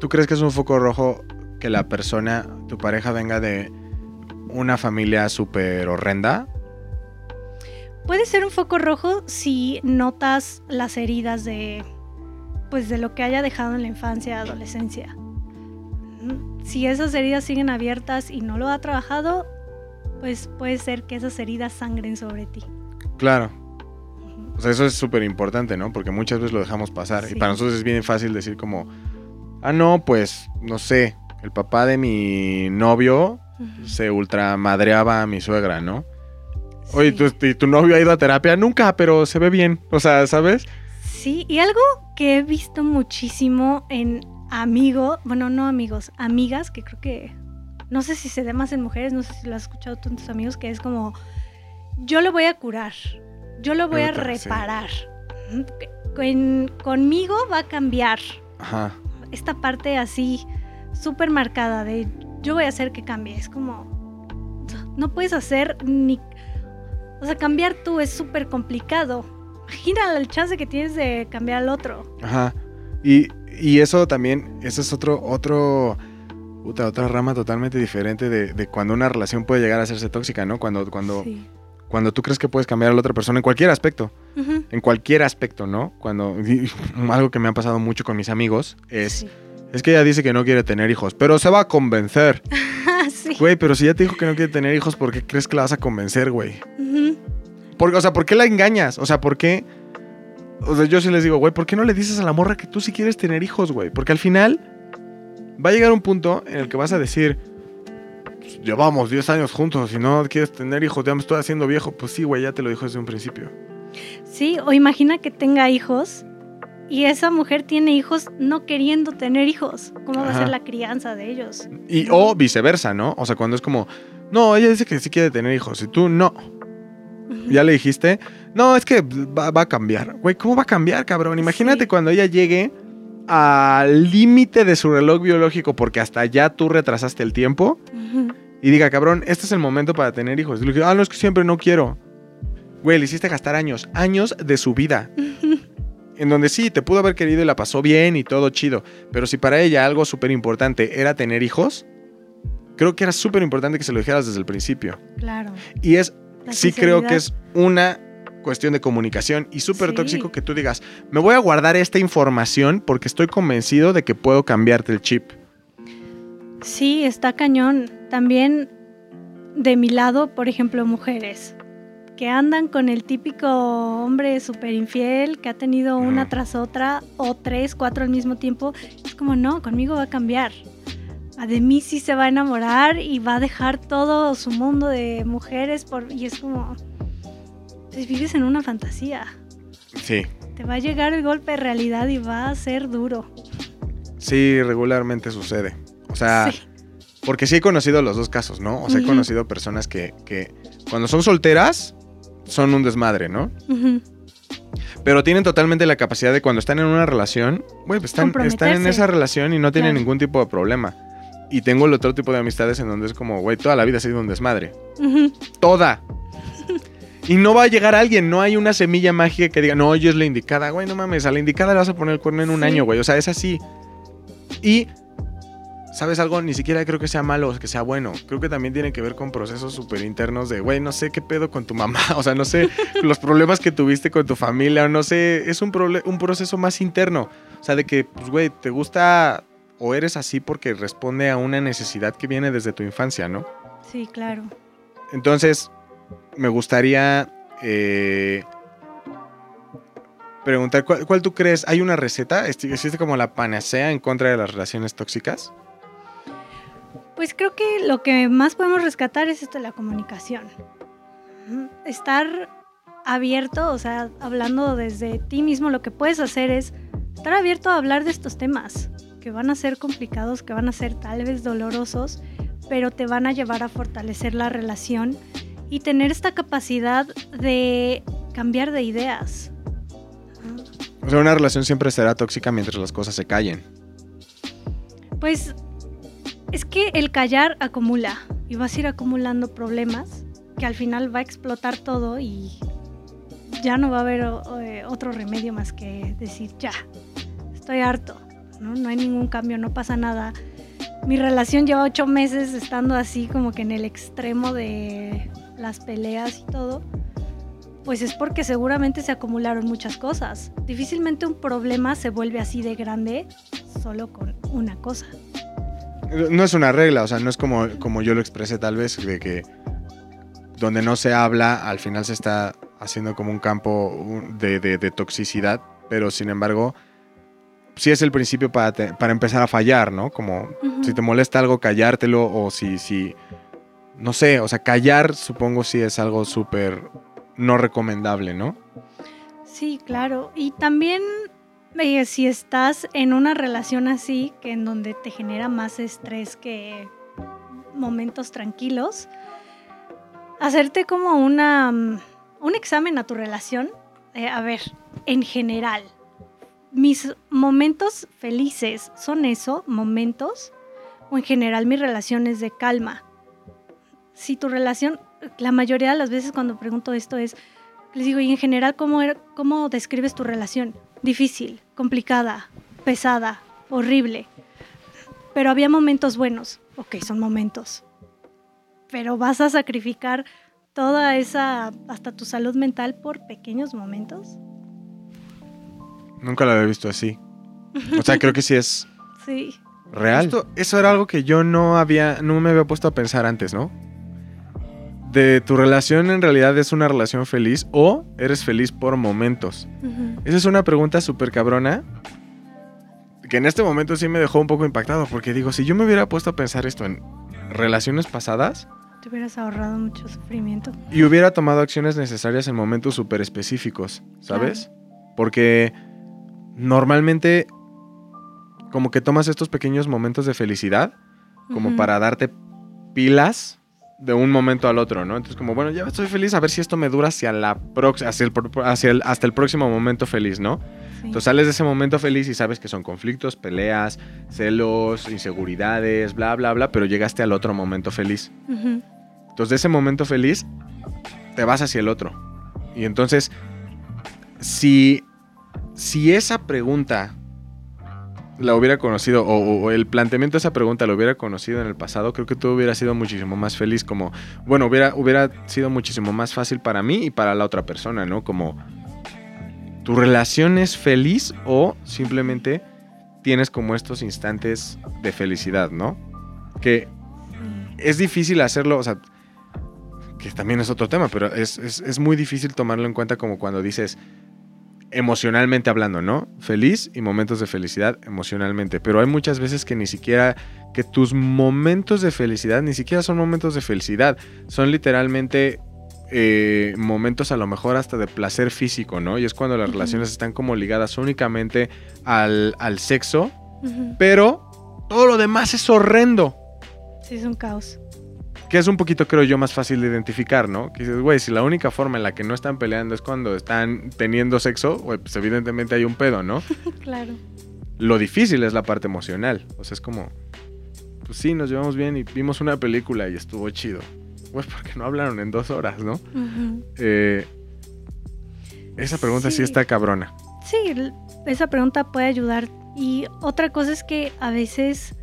tú crees que es un foco rojo que la persona, tu pareja, venga de una familia súper horrenda?
Puede ser un foco rojo si notas las heridas de pues de lo que haya dejado en la infancia, adolescencia. Mm, Si esas heridas siguen abiertas y no lo ha trabajado, pues puede ser que esas heridas sangren sobre ti.
Claro. O sea, eso es súper importante, ¿no? Porque muchas veces lo dejamos pasar. Y para nosotros es bien fácil decir como, ah, no, pues, no sé, el papá de mi novio se ultramadreaba a mi suegra, ¿no? Oye,
Sí.
¿tu, y tu novio ha ido a terapia? Nunca, pero se ve bien. O sea, ¿sabes?
Sí, y algo que he visto muchísimo en amigos, bueno, no amigos, amigas, que creo que, no sé si se dé más en mujeres, no sé si lo has escuchado tú en tus amigos, que es como, yo lo voy a curar, yo lo voy a
sí.
reparar, conmigo va a cambiar
Ajá.
esta parte así, súper marcada de yo voy a hacer que cambie, es como, no puedes hacer ni, o sea, cambiar tú es súper complicado. Imagina el chance que tienes de cambiar al otro.
Ajá. Y, y eso también, ese es otro, otro, puta, otra rama totalmente diferente de, de cuando una relación puede llegar a hacerse tóxica, ¿no? Cuando, cuando,
Sí.
cuando tú crees que puedes cambiar a la otra persona en cualquier aspecto, en cualquier aspecto, ¿no? Cuando, algo que me ha pasado mucho con mis amigos es,
Sí.
es que ella dice que no quiere tener hijos, pero se va a convencer.
Sí.
Güey, pero si ya te dijo que no quiere tener hijos, ¿por qué crees que la vas a convencer, güey? Porque, o sea, ¿por qué la engañas? O sea, ¿por qué? O sea, yo sí les digo, güey, ¿por qué no le dices a la morra que tú sí quieres tener hijos, güey? Porque al final va a llegar un punto en el que vas a decir, "Pues, llevamos 10 años juntos y no quieres tener hijos, ya me estoy haciendo viejo. Pues sí, güey, ya te lo dijo desde un principio.
Sí, o imagina que tenga hijos y esa mujer tiene hijos no queriendo tener hijos. ¿Cómo va a ser la crianza de ellos?
Y, o viceversa, ¿no? O sea, cuando es como, no, ella dice que sí quiere tener hijos y tú no. Ya le dijiste, no, es que va, va a cambiar. Güey, ¿cómo va a cambiar, cabrón? Imagínate
Sí.
cuando ella llegue al límite de su reloj biológico porque hasta allá tú retrasaste el tiempo y diga, cabrón, este es el momento para tener hijos. Y le dije, ah, no, es que siempre no quiero. Güey, le hiciste gastar años, años de su vida. En donde sí, te pudo haber querido y la pasó bien y todo chido. Pero si para ella algo súper importante era tener hijos, creo que era súper importante que se lo dijeras desde el principio.
Claro.
Y es
La
sí creo que es una cuestión de comunicación y súper
Sí.
tóxico que tú digas, me voy a guardar esta información porque estoy convencido de que puedo cambiarte el chip.
Sí, está cañón. También de mi lado, por ejemplo, mujeres que andan con el típico hombre súper infiel que ha tenido una tras otra o tres, cuatro al mismo tiempo. Es como, no, conmigo va a cambiar. A de mí sí se va a enamorar y va a dejar todo su mundo de mujeres por... y es como, pues vives en una fantasía.
Sí,
Te va a llegar el golpe de realidad y va a ser duro.
sí, regularmente sucede. O sea,
Sí.
Porque sí he conocido los dos casos, ¿no? O sea, he conocido personas que, que cuando son solteras son un desmadre, ¿no? Pero tienen totalmente la capacidad de cuando están en una relación, güey, pues están, están en esa relación y no tienen
Claro.
ningún tipo de problema. Y tengo el otro tipo de amistades en donde es como, güey, toda la vida ha sido un desmadre.
Ujú.
Toda. Y no va a llegar alguien, no hay una semilla mágica que diga, no, yo es la indicada, güey, no mames, a la indicada le vas a poner el cuerno en un
Sí.
año, güey, o sea, es así. Y, ¿sabes algo? Ni siquiera creo que sea malo o que sea bueno, creo que también tiene que ver con procesos súper internos de, güey, no sé qué pedo con tu mamá, o sea, no sé los problemas que tuviste con tu familia, o no sé, es un, un proceso más interno, o sea, de que, pues, güey, te gusta o eres así porque responde a una necesidad que viene desde tu infancia, ¿no?
Sí, claro.
Entonces, me gustaría eh, preguntar, ¿cuál, tú crees? ¿Hay una receta? ¿Existe como la panacea en contra de las relaciones tóxicas?
Pues creo que lo que más podemos rescatar es esto de la comunicación. Estar abierto, o sea, hablando desde ti mismo, lo que puedes hacer es estar abierto a hablar de estos temas, que van a ser complicados, que van a ser tal vez dolorosos, pero te van a llevar a fortalecer la relación y tener esta capacidad de cambiar de ideas.
O sea, una relación siempre será tóxica mientras las cosas se callen.
Pues es que el callar acumula y vas a ir acumulando problemas que al final va a explotar todo y ya no va a haber eh, otro remedio más que decir ya, estoy harto, ¿no? No hay ningún cambio, no pasa nada. Mi relación lleva ocho meses estando así como que en el extremo de las peleas y todo. Pues es porque seguramente se acumularon muchas cosas. Difícilmente un problema se vuelve así de grande solo con una cosa.
No es una regla, o sea, no es como, como yo lo expresé tal vez, de que donde no se habla, al final se está haciendo como un campo de, de- de toxicidad, pero sin embargo, sí es el principio para, te- para empezar a fallar, ¿no? Como si te molesta algo, callártelo, o si, si, no sé, o sea, callar supongo sí es algo súper no recomendable, ¿no?
Sí, claro. Y también eh, si estás en una relación así, que en donde te genera más estrés que momentos tranquilos, hacerte como una, mm, un examen a tu relación. Eh, a ver, en general, mis momentos felices son eso, momentos, o en general mi relación es de calma. Si tu relación, la mayoría de las veces cuando pregunto esto es, les digo, y en general, ¿cómo, era- ¿cómo describes tu relación? Difícil, complicada, pesada, horrible. Pero había momentos buenos. Ok, son momentos. Pero vas a sacrificar toda esa, hasta tu salud mental por pequeños momentos.
Nunca lo había visto así. O sea, creo que sí es
Sí.
real. Esto- eso era algo que yo no había, no me había puesto a pensar antes, ¿no? De tu relación en realidad es una relación feliz o eres feliz por momentos. Esa es una pregunta súper cabrona que en este momento sí me dejó un poco impactado porque digo, si yo me hubiera puesto a pensar esto en relaciones pasadas
Te hubieras ahorrado mucho sufrimiento.
y hubiera tomado acciones necesarias en momentos súper específicos, ¿sabes? Porque normalmente como que tomas estos pequeños momentos de felicidad como para darte pilas de un momento al otro, ¿no? Entonces como, bueno, ya estoy feliz, a ver si esto me dura hacia la hacia el, hacia el- hasta el próximo momento feliz, ¿no?
Sí.
Entonces sales de ese momento feliz y sabes que son conflictos, peleas, celos, inseguridades, bla, bla, bla, pero llegaste al otro momento feliz. Entonces de ese momento feliz te vas hacia el otro. Y entonces, si, si esa pregunta la hubiera conocido, o, el planteamiento de esa pregunta lo hubiera conocido en el pasado, creo que tú hubieras sido muchísimo más feliz, como, bueno, hubiera, hubiera sido muchísimo más fácil para mí y para la otra persona, ¿no? Como, ¿tu relación es feliz o simplemente tienes como estos instantes de felicidad, ¿no? Que es difícil hacerlo, o sea, que también es otro tema, pero es, es- es muy difícil tomarlo en cuenta como cuando dices emocionalmente hablando, ¿no? Feliz y momentos de felicidad emocionalmente, pero hay muchas veces que ni siquiera, que tus momentos de felicidad ni siquiera son momentos de felicidad, son literalmente eh, momentos a lo mejor hasta de placer físico, ¿no? Y es cuando las relaciones están como ligadas únicamente al, al sexo, pero todo lo demás es horrendo.
Sí, es un caos.
Que es un poquito, creo yo, más fácil de identificar, ¿no? Que dices, güey, si la única forma en la que no están peleando es cuando están teniendo sexo, güey, pues evidentemente hay un pedo, ¿no?
claro.
Lo difícil es la parte emocional. O sea, es como, pues sí, nos llevamos bien y vimos una película y estuvo chido. Güey, porque no hablaron en dos horas, ¿no? Eh, esa pregunta sí.
Sí.
está cabrona.
Sí, esa pregunta puede ayudar. Y otra cosa es que a veces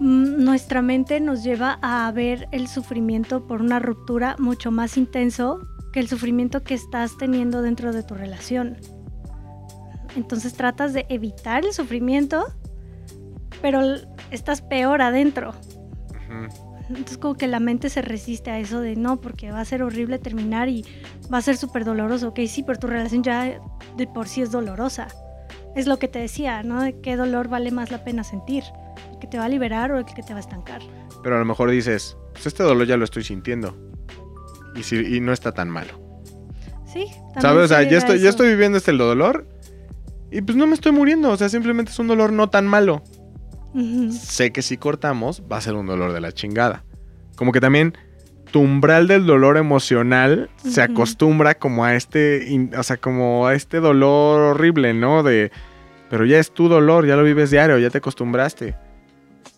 nuestra mente nos lleva a ver el sufrimiento por una ruptura mucho más intenso que el sufrimiento que estás teniendo dentro de tu relación. Entonces tratas de evitar el sufrimiento, pero estás peor adentro. Entonces como que la mente se resiste a eso de no, porque va a ser horrible terminar y va a ser súper doloroso. Ok, sí, pero tu relación ya de por sí es dolorosa. Es lo que te decía, ¿no? De qué dolor vale más la pena sentir. ¿El que te va a liberar o el que te va a estancar?
Pero a lo mejor dices, pues este dolor ya lo estoy sintiendo. Y, si, y no está tan malo.
Sí. también
¿Sabes? O sea,
se
ya estoy, ya estoy viviendo este dolor. Y pues no me estoy muriendo. O sea, simplemente es un dolor no tan malo. Sé que si cortamos, va a ser un dolor de la chingada. Como que también tu umbral del dolor emocional se acostumbra como a este, o sea, como a este dolor horrible, ¿no? De, pero ya es tu dolor, ya lo vives diario, ya te acostumbraste.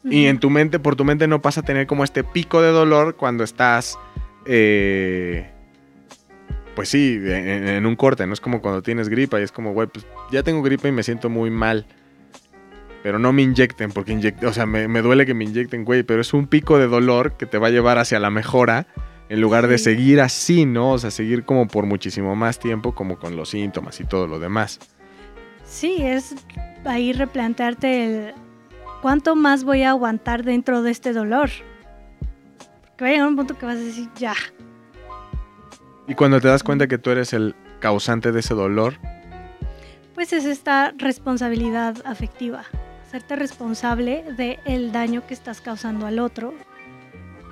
Y en tu mente, por tu mente no pasa a tener como este pico de dolor cuando estás, eh, pues sí, en, en un corte, ¿no? Es como cuando tienes gripa y es como, güey, pues ya tengo gripa y me siento muy mal. Pero no me inyecten, porque inyect o sea, me, me duele que me inyecten, güey, pero es un pico de dolor que te va a llevar hacia la mejora en lugar de seguir así, ¿no? O sea, seguir como por muchísimo más tiempo, como con los síntomas y todo lo demás.
Sí, es ahí replantearte el cuánto más voy a aguantar dentro de este dolor. Que va a llegar un punto que vas a decir, ya,
Y cuando te das cuenta que tú eres el causante de ese dolor,
pues es esta responsabilidad afectiva. Hacerte responsable del daño que estás causando al otro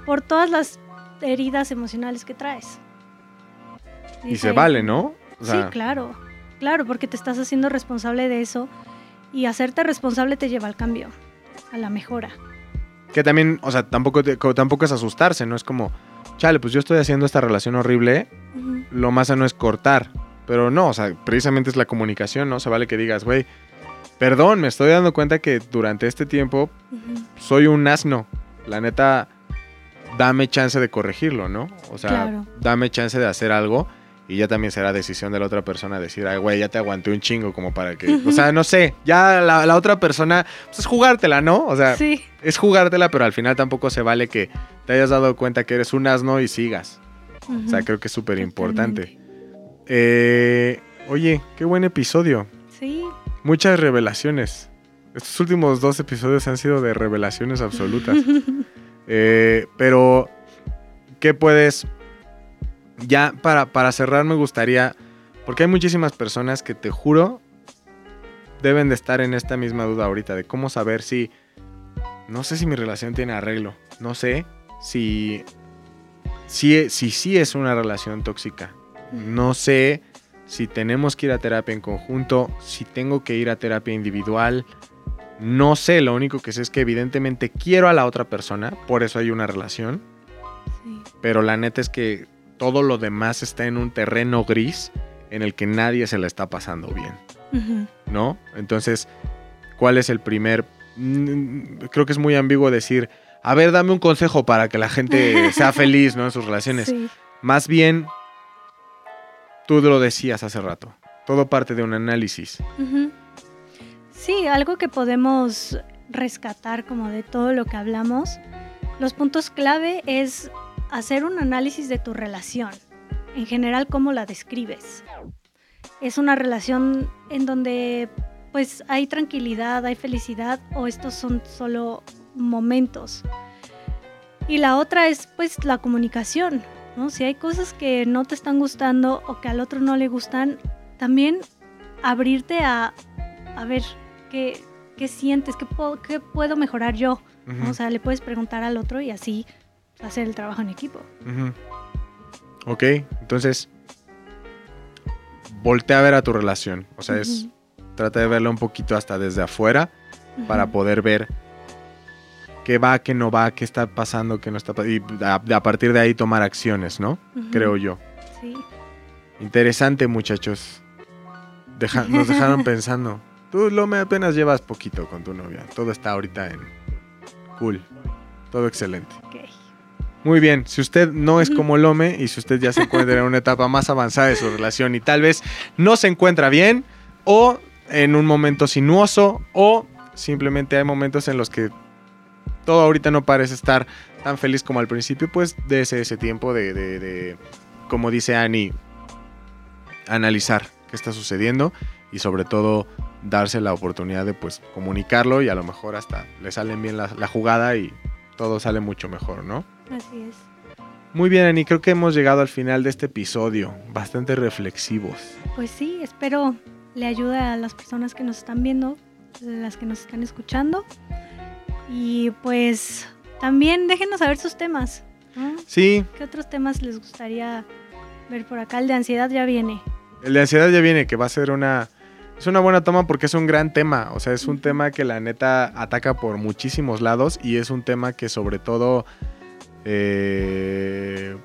por todas las heridas emocionales que traes.
y se
ahí
vale, ¿no? O sea,
sí, claro. Claro, porque te estás haciendo responsable de eso y hacerte responsable te lleva al cambio, a la mejora.
Que también, o sea, tampoco, tampoco es asustarse, ¿no? Es como, chale, pues yo estoy haciendo esta relación horrible, lo más sano es cortar. Pero no, o sea, precisamente es la comunicación, ¿no? Se vale que digas, güey, perdón, me estoy dando cuenta que durante este tiempo soy un asno. La neta, dame chance de corregirlo, ¿no? O sea,
Claro.
dame chance de hacer algo y ya también será decisión de la otra persona decir, ay, güey, ya te aguanté un chingo como para que... O sea, no sé, ya la, la otra persona, pues es jugártela, ¿no? O sea,
Sí,
es jugártela, pero al final tampoco se vale que te hayas dado cuenta que eres un asno y sigas. O sea, creo que es súper importante. Eh, oye, qué buen episodio.
sí,
Muchas revelaciones. Estos últimos dos episodios han sido de revelaciones absolutas. Eh, pero, ¿qué puedes? Ya para, para cerrar me gustaría, porque hay muchísimas personas que te juro deben de estar en esta misma duda ahorita de cómo saber si, no sé si mi relación tiene arreglo, no sé si, si, si sí es una relación tóxica, no sé si tenemos que ir a terapia en conjunto, si tengo que ir a terapia individual. No sé, lo único que sé es que evidentemente quiero a la otra persona, por eso hay una relación,
sí.
pero la neta es que todo lo demás está en un terreno gris en el que nadie se la está pasando bien. ¿no? Entonces, ¿cuál es el primer... mm, Creo que es muy ambiguo decir, a ver, dame un consejo para que la gente sea feliz, ¿no? En sus relaciones.
Sí,
Más bien, tú lo decías hace rato, todo parte de un análisis.
Sí, algo que podemos rescatar como de todo lo que hablamos, los puntos clave es hacer un análisis de tu relación, en general cómo la describes. Es una relación en donde pues hay tranquilidad, hay felicidad o estos son solo momentos. Y la otra es pues la comunicación, ¿no? Si hay cosas que no te están gustando o que al otro no le gustan, también abrirte a, a ver qué, qué sientes, qué, puedo- qué puedo mejorar yo. ¿no?
Ujú,
O sea, le puedes preguntar al otro y así hacer el trabajo en equipo.
ujú. Ok, entonces, voltea a ver a tu relación. O sea, es, trata de verla un poquito hasta desde afuera para poder ver qué va, qué no va, qué está pasando, qué no está pasando. Y a, a partir de ahí tomar acciones, ¿no? Creo yo.
Sí.
Interesante, muchachos. Deja- nos dejaron pensando. Tú, Lome, apenas llevas poquito con tu novia. Todo está ahorita en cool. Todo excelente.
ok.
Muy bien, si usted no es como Lome y si usted ya se encuentra en una etapa más avanzada de su relación y tal vez no se encuentra bien o en un momento sinuoso o simplemente hay momentos en los que todo ahorita no parece estar tan feliz como al principio, pues dése ese tiempo de, de- de, como dice Annie, analizar qué está sucediendo y sobre todo darse la oportunidad de pues comunicarlo y a lo mejor hasta le salen bien la, la jugada y todo sale mucho mejor, ¿no?
Así es.
Muy bien, Ani, creo que hemos llegado al final de este episodio, bastante reflexivos.
Pues sí, espero le ayude a las personas que nos están viendo, las que nos están escuchando. Y pues también déjenos saber sus temas.
Sí,
¿Qué otros temas les gustaría ver por acá? El de ansiedad ya viene.
el de ansiedad ya viene, que va a ser una... Es una buena toma porque es un gran tema, o sea, es un tema que la neta ataca por muchísimos lados y es un tema que sobre todo... Eh,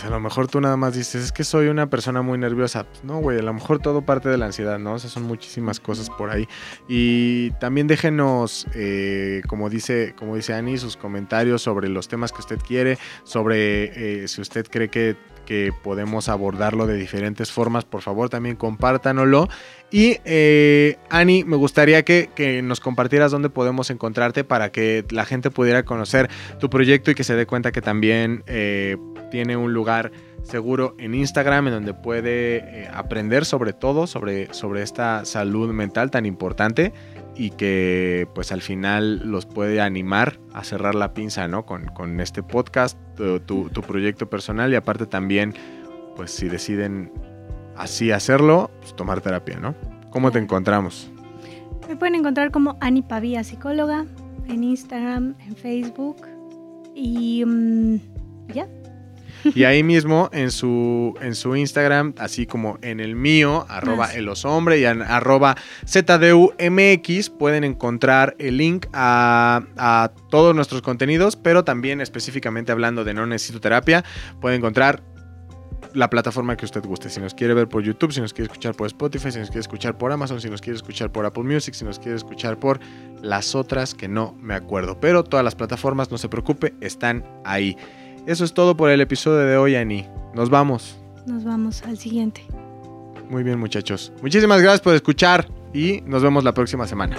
sea, a lo mejor tú nada más dices, es que soy una persona muy nerviosa. Pues no, güey, a lo mejor todo parte de la ansiedad, ¿no? O sea, son muchísimas cosas por ahí. Y también déjenos, eh, como, dice, como dice Ani, sus comentarios sobre los temas que usted quiere, sobre eh, si usted cree que, que podemos abordarlo de diferentes formas, por favor también compártanoslo. Y eh, Ani, me gustaría que, que nos compartieras dónde podemos encontrarte para que la gente pudiera conocer tu proyecto y que se dé cuenta que también eh, tiene un lugar seguro en Instagram en donde puede eh, aprender sobre todo, sobre, sobre esta salud mental tan importante y que pues al final los puede animar a cerrar la pinza, ¿no? Con, con este podcast, tu, tu- proyecto personal y aparte también, pues si deciden así hacerlo, pues tomar terapia, ¿no? ¿Cómo te encontramos?
Me pueden encontrar como Ani Pavía, psicóloga, en Instagram, en Facebook. Y mm, ya.
Y ahí mismo en su, en su Instagram, así como en el mío, arroba
Ah, sí.
el osombre y en arroba ZDUMX, pueden encontrar el link a, a todos nuestros contenidos, pero también específicamente hablando de No Necesito Terapia, pueden encontrar la plataforma que usted guste. Si nos quiere ver por YouTube, si nos quiere escuchar por Spotify, si nos quiere escuchar por Amazon, si nos quiere escuchar por Apple Music, si nos quiere escuchar por las otras que no me acuerdo. Pero todas las plataformas, no se preocupe, están ahí. Eso es todo por el episodio de hoy, Ani. Nos vamos.
Nos vamos al siguiente.
Muy bien, muchachos. Muchísimas gracias por escuchar y nos vemos la próxima semana.